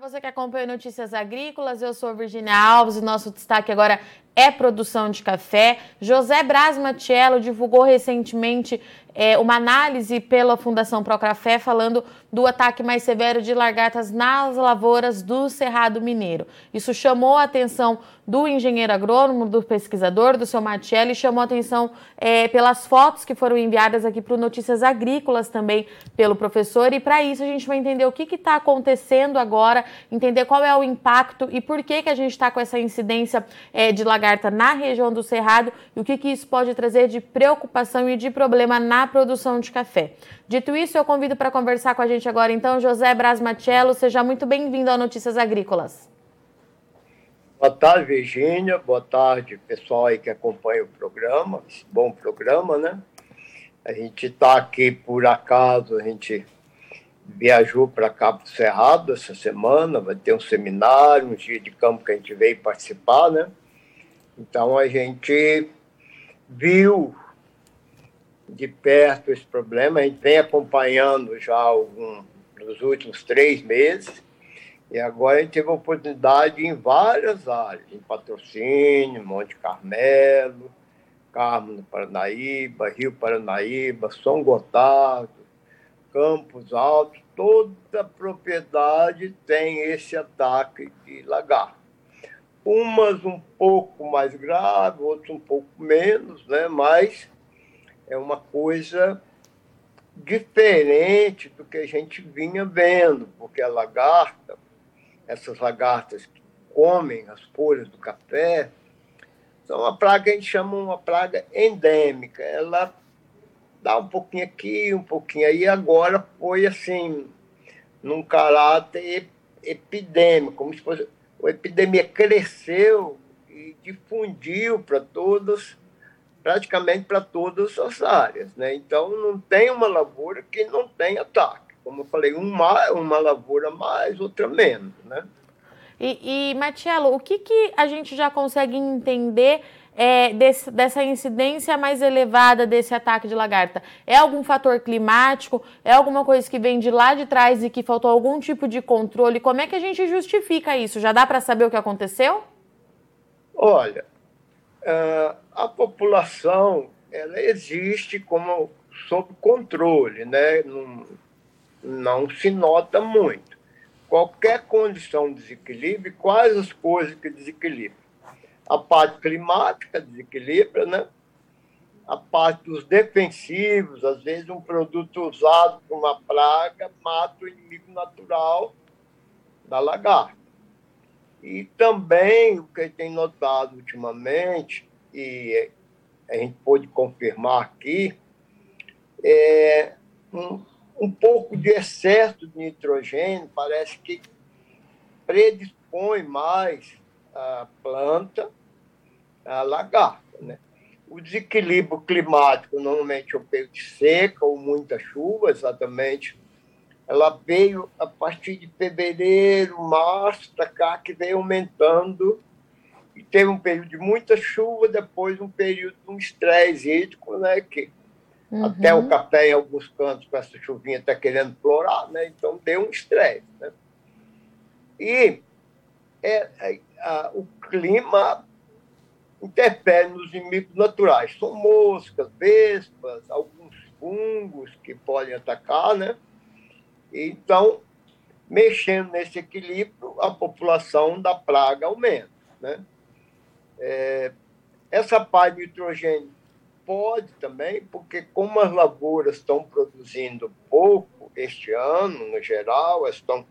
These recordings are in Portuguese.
Você que acompanha Notícias Agrícolas, eu sou Virginia Alves e nosso destaque agora é produção de café. José Braz Matiello divulgou recentemente é, uma análise pela Fundação Procafé falando do ataque mais severo de lagartas nas lavouras do Cerrado Mineiro. Isso chamou a atenção do engenheiro agrônomo, do pesquisador, do seu Matiello, e chamou a atenção é, pelas fotos que foram enviadas aqui para o Notícias Agrícolas também pelo professor. E para isso a gente vai entender o que está acontecendo agora, entender qual é o impacto e por que, que a gente está com essa incidência é, de lagarta na região do Cerrado e o que, que isso pode trazer de preocupação e de problema na produção de café. Dito isso, eu convido para conversar com a gente agora, então, José Braz Matiello. Seja muito bem-vindo ao Notícias Agrícolas. Boa tarde, Virgínia. Boa tarde, pessoal aí que acompanha o programa. Esse bom programa, né? A gente está aqui por acaso, a gente viajou para Cabo Cerrado essa semana, vai ter um seminário, um dia de campo que a gente veio participar, né? Então a gente viu de perto esse problema, a gente vem acompanhando já algum, nos últimos três meses, e agora a gente teve oportunidade em várias áreas, em Patrocínio, Monte Carmelo, Carmo no Paranaíba, Rio Paranaíba, São Gotardo, Campos Altos, toda propriedade tem esse ataque de lagarto. Umas um pouco mais grave, outras um pouco menos, né? mas é uma coisa diferente do que a gente vinha vendo, porque a lagarta, essas lagartas que comem as folhas do café, são uma praga que a gente chama uma praga endêmica. Ela dá um pouquinho aqui, um pouquinho aí, agora foi assim, num caráter epidêmico, como se fosse. A epidemia cresceu e difundiu para todas praticamente para todas as áreas. Né? Então, não tem uma lavoura que não tenha ataque. Como eu falei, uma, uma lavoura mais, outra menos. Né? E, e o que, que a gente já consegue entender é, desse, dessa incidência mais elevada desse ataque de lagarta? É algum fator climático? É alguma coisa que vem de lá de trás e que faltou algum tipo de controle? Como é que a gente justifica isso? Já dá para saber o que aconteceu? Olha, uh, a população ela existe como sob controle, né? não, não se nota muito. Qualquer condição de desequilíbrio, quais as coisas que desequilibram? A parte climática desequilibra, né? a parte dos defensivos, às vezes um produto usado por uma praga mata o inimigo natural da lagarta. E também o que tem notado ultimamente e a gente pôde confirmar aqui, é um, um pouco de excesso de nitrogênio parece que predispõe mais a planta a lagarta. Né? O desequilíbrio climático, normalmente é o período de seca ou muita chuva, exatamente, ela veio a partir de fevereiro, março, para cá, que veio aumentando e teve um período de muita chuva, depois um período de um estresse hídrico, né, que uhum. até o café em alguns cantos com essa chuvinha está querendo florar, né, então deu um estresse. Né. E é, é, a, o clima interfere nos inimigos naturais. São moscas, vespas, alguns fungos que podem atacar, né? Então, mexendo nesse equilíbrio, a população da praga aumenta, né? É, essa parte de nitrogênio pode também, porque como as lavouras estão produzindo pouco este ano, no geral, estão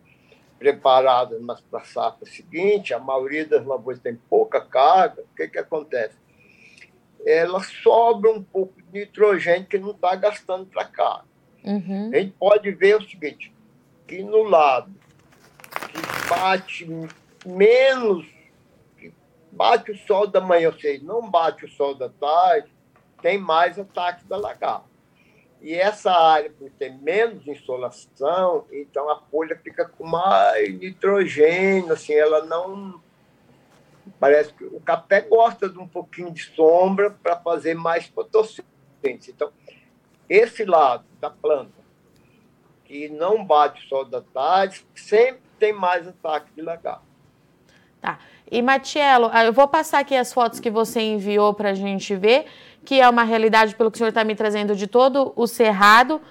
preparadas para a safra seguinte, a maioria das lavouras tem pouca carga, o que, que acontece? Ela sobra um pouco de nitrogênio que não está gastando para cá. Uhum. A gente pode ver o seguinte, que no lado que bate menos bate o sol da manhã, ou seja, não bate o sol da tarde, tem mais ataque da lagarta. E essa área, por ter menos insolação, então a folha fica com mais nitrogênio, assim, ela não. Parece que o café gosta de um pouquinho de sombra para fazer mais fotossíntese. Então, esse lado da planta, que não bate o sol da tarde, sempre tem mais ataque de lagarto. Tá. E, Matiello, ah, eu vou passar aqui as fotos que você enviou para a gente ver, que é uma realidade, pelo que o senhor está me trazendo, de todo o cerrado.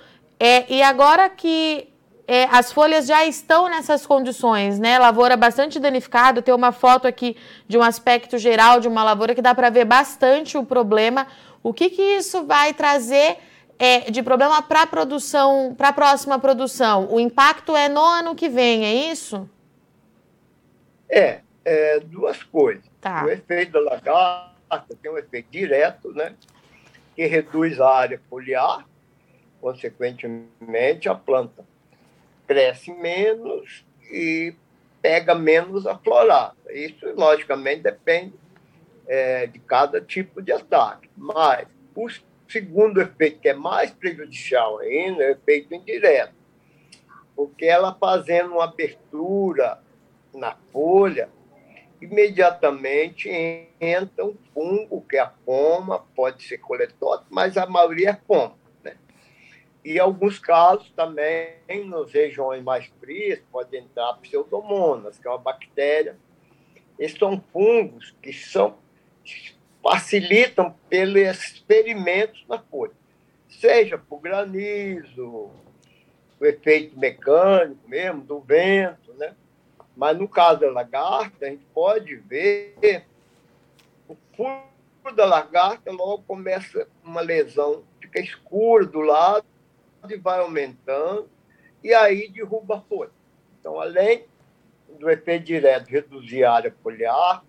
É, e agora que é, as folhas já estão nessas condições, né? Lavoura bastante danificada. Tem uma foto aqui de um aspecto geral de uma lavoura que dá para ver bastante o problema. O que, que isso vai trazer é, de problema para a produção, para a próxima produção? O impacto é no ano que vem, é isso? É, é, duas coisas. Tá. O efeito da lagarta tem um efeito direto, né? Que reduz a área foliar, consequentemente a planta cresce menos e pega menos a florada. Isso, logicamente, depende é, de cada tipo de ataque. Mas o segundo efeito, que é mais prejudicial ainda, é o efeito indireto. Porque ela fazendo uma abertura na folha, imediatamente entra um fungo, que é a poma, pode ser coletório, mas a maioria é poma. Né? E alguns casos também, nas regiões mais frias, pode entrar pseudomonas, que é uma bactéria. Esses são fungos que são, facilitam pelos experimentos na folha, seja por granizo, o efeito mecânico mesmo, do vento, né? Mas no caso da lagarta, a gente pode ver o fundo da lagarta logo começa uma lesão, fica escuro do lado e vai aumentando, e aí derruba a folha. Então, além do efeito direto reduzir a área foliar,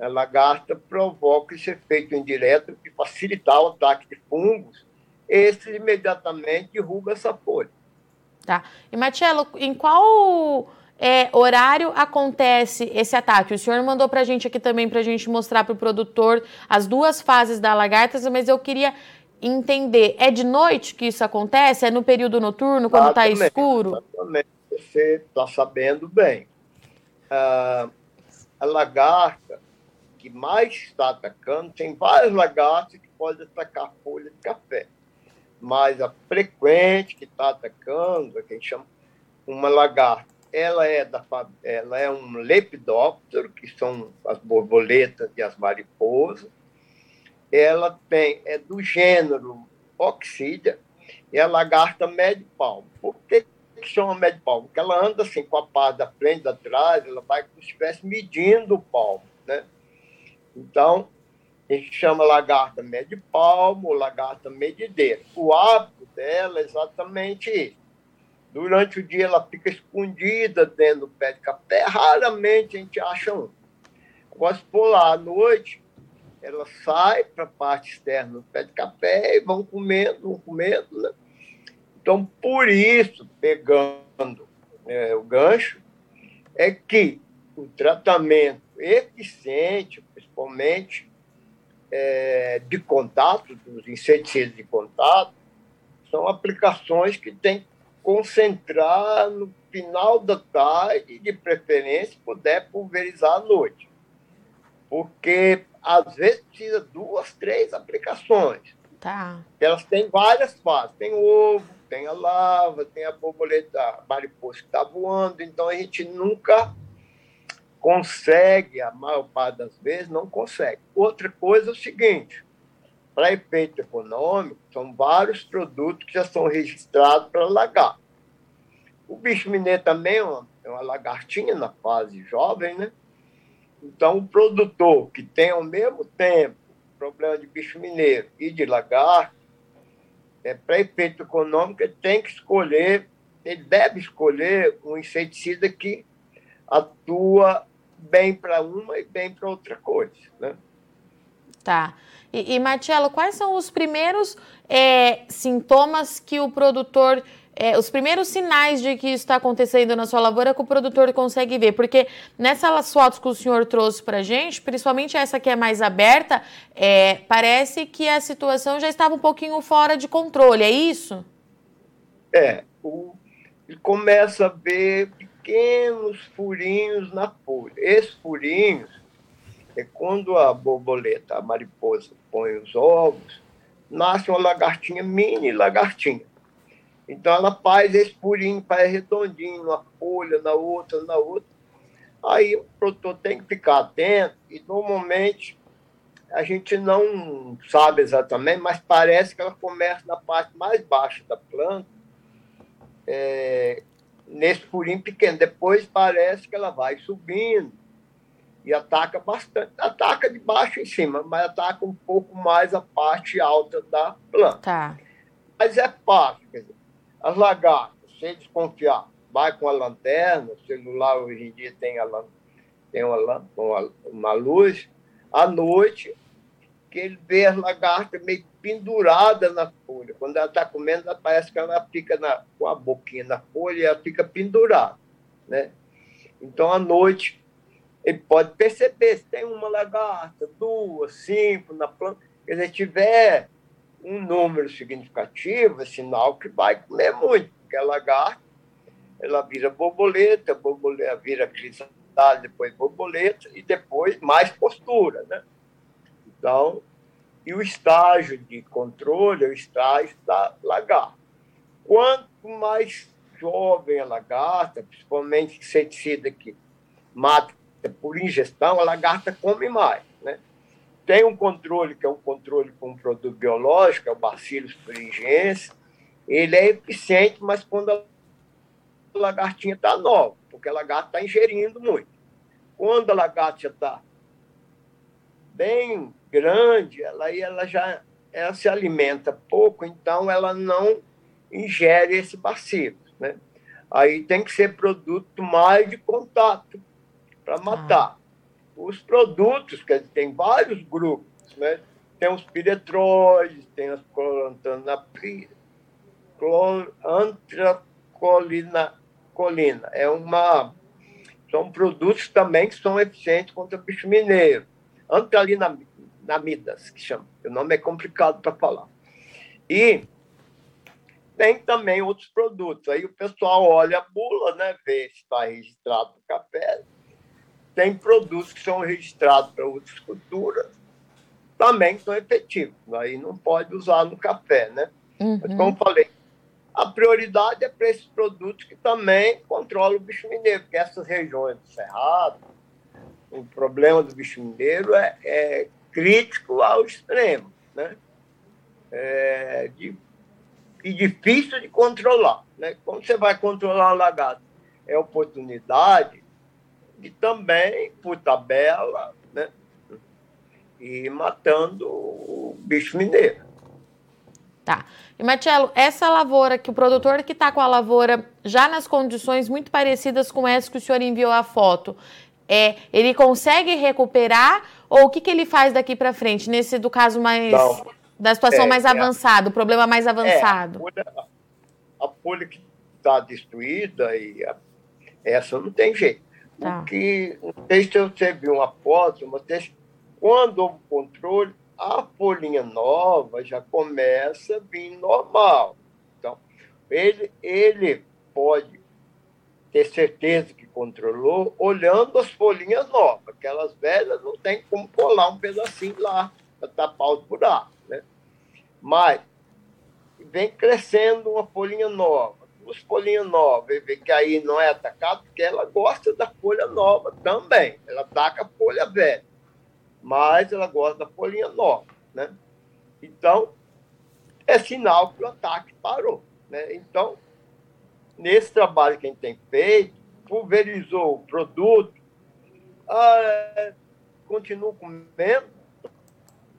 a lagarta provoca esse efeito indireto de facilitar o ataque de fungos, esse imediatamente derruba essa folha. Tá. E, Marcelo, em qual é, horário acontece esse ataque? O senhor mandou para a gente aqui também para a gente mostrar para o produtor as duas fases da lagarta, mas eu queria entender, é de noite que isso acontece? É no período noturno, quando está escuro? Exatamente, você está sabendo bem. Ah, a lagarta que mais está atacando, tem várias lagartas que podem atacar folha de café, mas a frequente que está atacando, é que a gente chama uma lagarta ela é, da, ela é um lepidóptero, que são as borboletas e as mariposas. Ela tem, é do gênero Oxídia e a lagarta médio palmo. Por que, que chama médio palmo? Porque ela anda assim com a pá da frente, da trás, ela vai como se estivesse medindo o palmo. Né? Então, a gente chama lagarta médio palmo ou lagarta medideira. O hábito dela é exatamente isso Durante o dia ela fica escondida dentro do pé de café, raramente a gente acha um. Agora, se for lá à noite, ela sai para a parte externa do pé de café e vão comendo, vão comendo. Né? Então, por isso, pegando é, o gancho, é que o tratamento eficiente, principalmente é, de contato, dos inseticidas de contato, são aplicações que têm concentrar no final da tarde, de preferência, puder pulverizar à noite. Porque às vezes precisa duas, três aplicações. Tá. Elas têm várias fases. Tem ovo, tem a lava, tem a borboleta, a mariposa que está voando. Então a gente nunca consegue, a maior parte das vezes, não consegue. Outra coisa é o seguinte: para efeito econômico, são vários produtos que já são registrados para lagarto. O bicho mineiro também é uma, é uma lagartinha na fase jovem, né? Então, o produtor que tem ao mesmo tempo problema de bicho mineiro e de lagarto, é, para efeito econômico, ele tem que escolher, ele deve escolher um inseticida que atua bem para uma e bem para outra coisa, né? Tá. E, e Marcelo, quais são os primeiros é, sintomas que o produtor é, os primeiros sinais de que isso está acontecendo na sua lavoura que o produtor consegue ver? Porque nessas fotos que o senhor trouxe para gente, principalmente essa que é mais aberta, é, parece que a situação já estava um pouquinho fora de controle, é isso? É, o, começa a ver pequenos furinhos na folha. Esses furinhos é quando a borboleta, a mariposa, põe os ovos, nasce uma lagartinha, mini lagartinha. Então ela faz esse furinho, faz redondinho, uma folha, na outra, na outra. Aí o produtor tem que ficar atento e normalmente a gente não sabe exatamente, mas parece que ela começa na parte mais baixa da planta, é, nesse furinho pequeno. Depois parece que ela vai subindo e ataca bastante. Ataca de baixo em cima, mas ataca um pouco mais a parte alta da planta. Tá. Mas é fácil. Quer dizer, as lagartas, sem desconfiar, vai com a lanterna, o celular hoje em dia tem, a, tem uma, uma, uma luz, à noite, que ele vê as lagartas meio penduradas na folha. Quando ela está comendo, ela parece que ela fica na, com a boquinha na folha e ela fica pendurada. Né? Então, à noite, ele pode perceber se tem uma lagarta, duas, cinco na planta. Quer dizer, tiver um número significativo, é sinal que vai comer muito, porque a lagarta ela vira borboleta, borboleta vira cristal, depois borboleta e depois mais postura, né? Então, e o estágio de controle é o estágio da lagarta. Quanto mais jovem a lagarta, principalmente inseticida que mata por ingestão, a lagarta come mais. Né? Tem um controle, que é um controle com um produto biológico, é o Bacillus thuringiensis. Ele é eficiente, mas quando a lagartinha está nova, porque a lagarta está ingerindo muito. Quando a lagarta está bem grande, ela, ela já ela se alimenta pouco, então ela não ingere esse bacilo. Né? Aí tem que ser produto mais de contato para ah. matar. Ah. Os produtos, que tem vários grupos, né? tem os piretroides, tem as clorantanaprid, antracolina, colina. É uma, são produtos também que são eficientes contra o bicho mineiro. Antralinamidas, que chama. O nome é complicado para falar. E tem também outros produtos. Aí o pessoal olha a bula, né, vê se está registrado no café. Tem produtos que são registrados para outras culturas, também são efetivos. Aí não pode usar no café, né? Uhum. Mas, como falei, a prioridade é para esses produtos que também controlam o bicho mineiro, porque essas regiões do Cerrado, o problema do bicho mineiro é, é crítico ao extremo, né? É, de, e difícil de controlar. Né? Como você vai controlar um lagarto? É oportunidade de também, por tabela, né? e matando o bicho mineiro. Tá. E, Marcelo, essa lavoura, que o produtor que está com a lavoura já nas condições muito parecidas com essa que o senhor enviou a foto, é, ele consegue recuperar ou o que, que ele faz daqui para frente, nesse do caso mais. Não. da situação é, mais é avançada, o problema mais é, avançado? a, folha, a folha que está destruída, e a, essa não tem jeito. Tá. O que, não sei se você viu uma foto, mas quando houve controle, a folhinha nova já começa a vir normal. Então, ele, ele pode ter certeza que controlou olhando as folhinhas novas. Aquelas velhas não tem como colar um pedacinho lá para tapar os buracos. Né? Mas vem crescendo uma folhinha nova, duas folhinhas novas, vê que aí não é atacado, porque ela gosta da folha nova também. Ela ataca a folha velha, mas ela gosta da folhinha nova. Né? Então, é sinal que o ataque parou. Né? Então, nesse trabalho que a gente tem feito, pulverizou o produto, ah, continua comendo,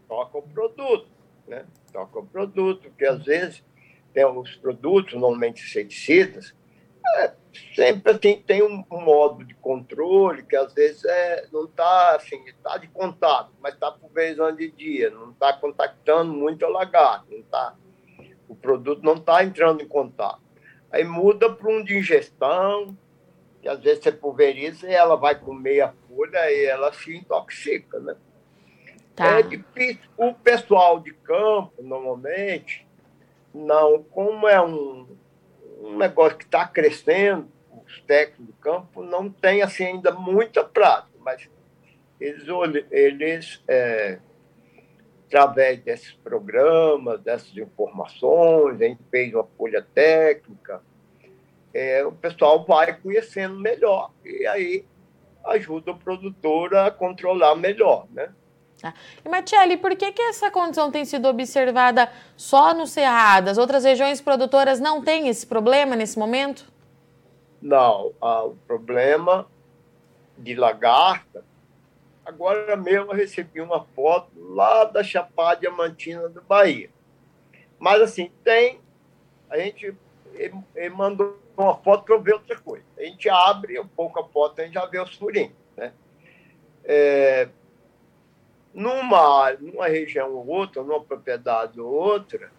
toca o produto, né? Toca o produto, porque às vezes tem os produtos, normalmente inseticidas, é, sempre assim, tem um, um, modo de controle que às vezes é, não está assim, está de contato, mas está pulverizando de dia, não está contactando muito o lagarto, não tá, o produto não está entrando em contato. Aí muda para um de ingestão, que às vezes você pulveriza e ela vai comer a folha e ela se intoxica, né? Tá. É difícil. O pessoal de campo, normalmente, não, como é um, um negócio que está crescendo, os técnicos do campo não têm assim, ainda muita prática, mas eles, eles é, através desses programas, dessas informações, a gente fez uma folha técnica, é, o pessoal vai conhecendo melhor e aí ajuda o produtor a controlar melhor, né? Tá. E, Matiele, por que, que essa condição tem sido observada só no Cerrado? As outras regiões produtoras não têm esse problema nesse momento? Não, ah, o problema de lagarta, agora mesmo eu recebi uma foto lá da Chapada Diamantina do Bahia. Mas, assim, tem, a gente ele, mandou uma foto para ver outra coisa. A gente abre um pouco a foto, a gente já vê os furinhos, né? É, numa, numa região ou outra, numa propriedade ou outra,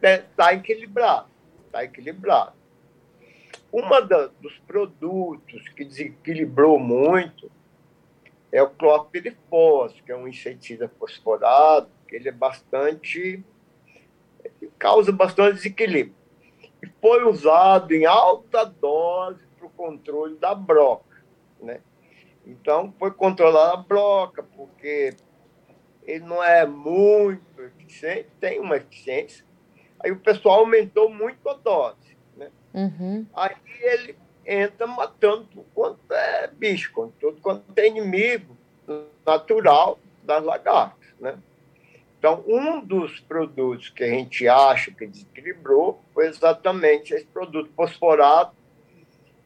está é, equilibrado. Está equilibrado. Uma dos produtos que desequilibrou muito é o clorpirifos, que é um inseticida fosforado, que ele é bastante. Causa bastante desequilíbrio. E foi usado em alta dose para o controle da broca. Né? Então, foi controlar a broca, porque ele não é muito eficiente, tem uma eficiência. Aí o pessoal aumentou muito a dose. Né? Uhum. Aí ele entra matando tudo quanto é bicho, tudo quanto é inimigo natural das lagartas. Né? Então, um dos produtos que a gente acha que desequilibrou foi exatamente esse produto fosforado,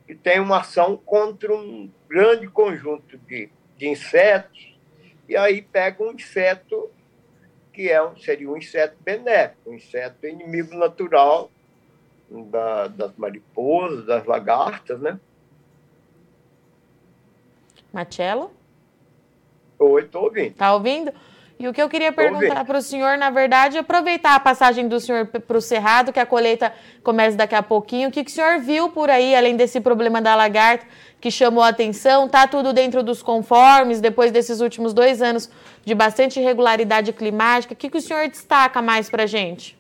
que tem uma ação contra um grande conjunto de, de insetos, e aí pega um inseto que é um, seria um inseto benéfico, um inseto inimigo natural da, das mariposas, das lagartas, né? Marcelo? Oi, estou ouvindo. Está ouvindo? E o que eu queria perguntar para o senhor, na verdade, é aproveitar a passagem do senhor para o Cerrado, que a colheita começa daqui a pouquinho. O que, que o senhor viu por aí, além desse problema da lagarta, que chamou a atenção? Está tudo dentro dos conformes, depois desses últimos dois anos de bastante irregularidade climática? O que, que o senhor destaca mais para a gente?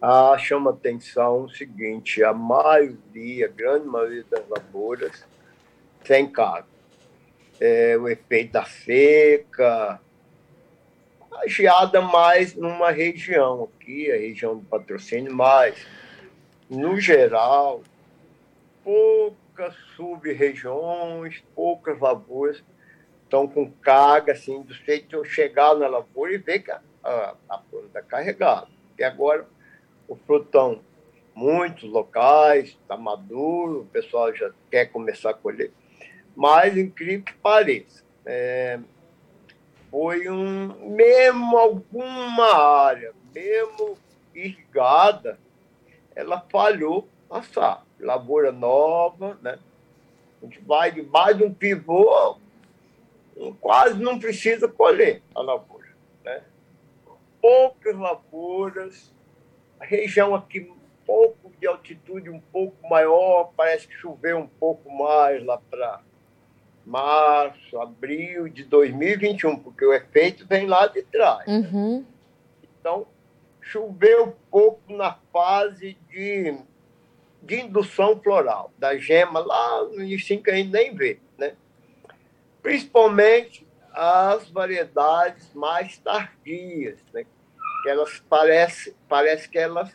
Ah, chama atenção o seguinte, a maioria, a grande maioria das lavouras sem carga. É, o efeito da seca, a geada mais numa região aqui, a região do patrocínio, mas, no geral, poucas sub-regiões, poucas lavouras estão com carga, assim, do jeito de eu chegar na lavoura e ver que a, a, planta está carregada. E agora, o frutão, muitos locais, está maduro, o pessoal já quer começar a colher. Mas, incrível que pareça, é, foi um, mesmo alguma área, mesmo irrigada, ela falhou passar. Lavoura nova, né? A gente vai debaixo de um pivô, quase não precisa colher a lavoura. Né? Poucas lavouras, a região aqui um pouco de altitude um pouco maior, parece que choveu um pouco mais lá para março, abril de 2021, porque o efeito vem lá de trás. Né? Uhum. Então, choveu pouco na fase de, de indução floral, da gema lá no início que a gente nem vê, né? Principalmente as variedades mais tardias, né? Que elas parece, parece que elas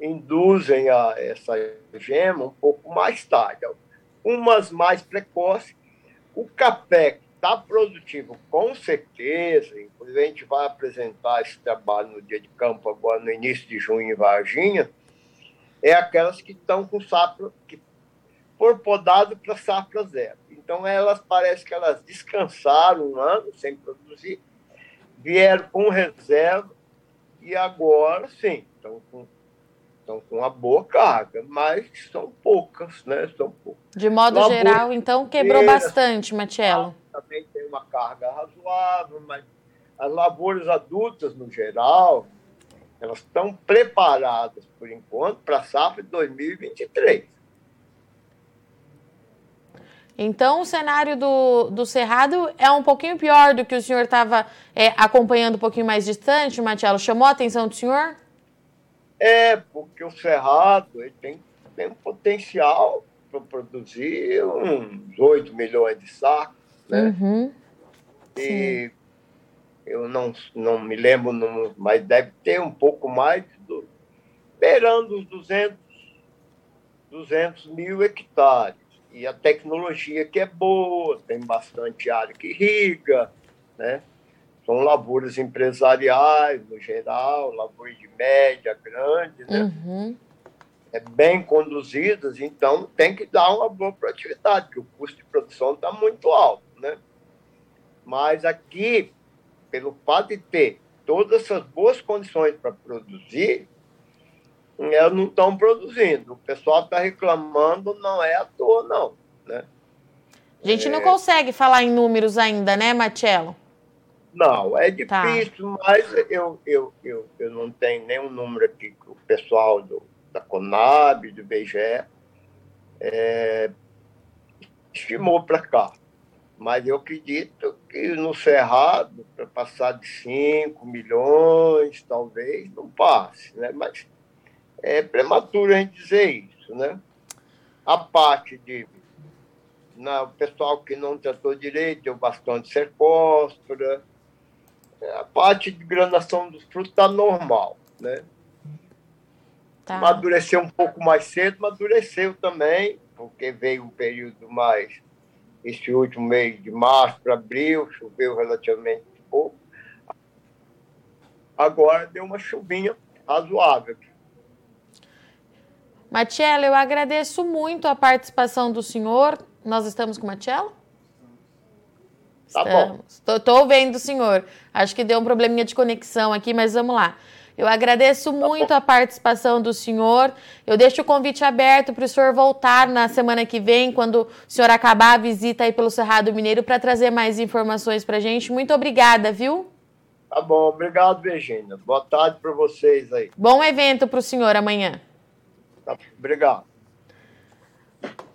induzem a essa gema um pouco mais tarde. Umas mais precoces o café está produtivo, com certeza, inclusive a gente vai apresentar esse trabalho no dia de campo agora no início de junho em Varginha, é aquelas que estão com safra, que for podado para safra zero. Então elas parece que elas descansaram um ano sem produzir, vieram com reserva e agora sim, estão com estão com uma boa carga, mas são poucas, né? São poucas. De modo geral, então, quebrou bastante, Matiello. Também tem uma carga razoável, mas as lavouras adultas, no geral, elas estão preparadas, por enquanto, para a safra de 2023. Então, o cenário do, do Cerrado é um pouquinho pior do que o senhor estava é, acompanhando um pouquinho mais distante, Matiello. Chamou a atenção do senhor? É, porque o Cerrado ele tem, tem um potencial para produzir uns 8 milhões de sacos, né? Uhum. E eu não, não me lembro, mas deve ter um pouco mais, do, beirando os 200, 200 mil hectares. E a tecnologia que é boa, tem bastante área que irriga, né? São lavouras empresariais, no geral, lavouras de média, grande, né? Uhum. É bem conduzidas, então tem que dar uma boa produtividade, porque o custo de produção está muito alto, né? Mas aqui, pelo fato de ter todas essas boas condições para produzir, elas não estão produzindo. O pessoal está reclamando, não é à toa, não. Né? A gente é... não consegue falar em números ainda, né, Marcelo? Não, é tá. difícil, tá. mas eu, eu, eu, eu não tenho nenhum número aqui que o pessoal do, da Conab, do BGE, é, estimou para cá. Mas eu acredito que no Cerrado, para passar de 5 milhões, talvez, não passe. Né? Mas é prematuro a gente dizer isso. Né? A parte de não, o pessoal que não tratou direito deu bastante serpóspora, a parte de granação dos frutos está normal, né? Tá. Amadureceu um pouco mais cedo, amadureceu também, porque veio um período mais, esse último mês de março para abril, choveu relativamente pouco. Agora deu uma chuvinha razoável. Matiela, eu agradeço muito a participação do senhor. Nós estamos com Matiela? Tá bom. Estou vendo, senhor. Acho que deu um probleminha de conexão aqui, mas vamos lá. Eu agradeço tá muito a participação do senhor. Eu deixo o convite aberto para o senhor voltar na semana que vem, quando o senhor acabar a visita aí pelo Cerrado Mineiro, para trazer mais informações para a gente. Muito obrigada, viu? Tá bom, obrigado, Virginia. Boa tarde para vocês aí. Bom evento para o senhor amanhã. Tá, obrigado.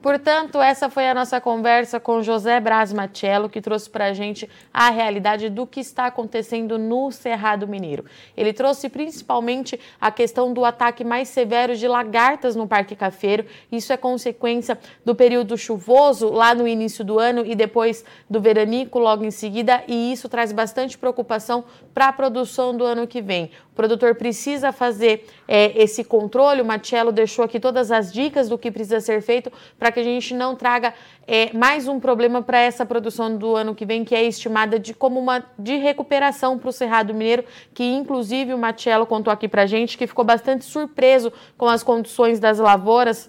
Portanto, essa foi a nossa conversa com José Braz Machello, que trouxe para a gente a realidade do que está acontecendo no Cerrado Mineiro. Ele trouxe principalmente a questão do ataque mais severo de lagartas no Parque Cafeiro. Isso é consequência do período chuvoso lá no início do ano e depois do veranico logo em seguida, e isso traz bastante preocupação para a produção do ano que vem. O produtor precisa fazer é, esse controle. O deixou aqui todas as dicas do que precisa ser feito para que a gente não traga é, mais um problema para essa produção do ano que vem, que é estimada de como uma de recuperação para o Cerrado Mineiro, que inclusive o Matiello contou aqui para a gente, que ficou bastante surpreso com as condições das lavouras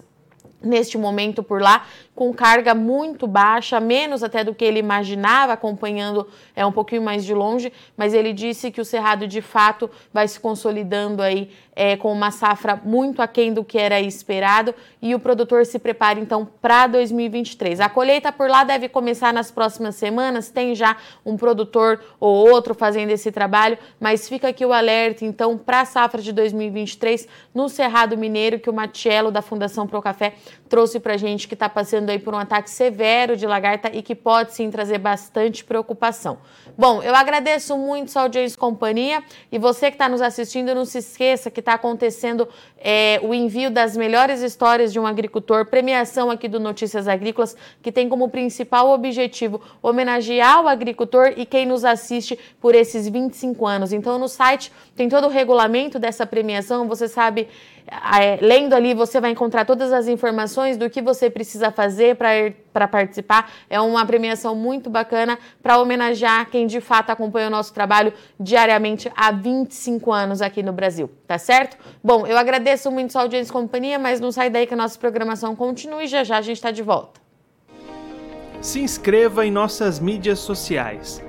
neste momento por lá, com carga muito baixa, menos até do que ele imaginava, acompanhando é um pouquinho mais de longe, mas ele disse que o Cerrado de fato vai se consolidando aí é, com uma safra muito aquém do que era esperado e o produtor se prepara então para 2023. A colheita por lá deve começar nas próximas semanas, tem já um produtor ou outro fazendo esse trabalho, mas fica aqui o alerta então para a safra de 2023 no Cerrado Mineiro que o Matiello da Fundação Pro Café trouxe para gente que está passando aí por um ataque severo de lagarta e que pode sim trazer bastante preocupação. Bom, eu agradeço muito sua audiência e companhia e você que está nos assistindo, não se esqueça que está acontecendo é, o envio das melhores histórias de um agricultor, premiação aqui do Notícias Agrícolas, que tem como principal objetivo homenagear o agricultor e quem nos assiste por esses 25 anos. Então, no site tem todo o regulamento dessa premiação, você sabe lendo ali, você vai encontrar todas as informações do que você precisa fazer para participar. É uma premiação muito bacana para homenagear quem de fato acompanha o nosso trabalho diariamente há 25 anos aqui no Brasil, tá certo? Bom, eu agradeço muito sua audiência e companhia, mas não sai daí que a nossa programação continue já já a gente está de volta. Se inscreva em nossas mídias sociais.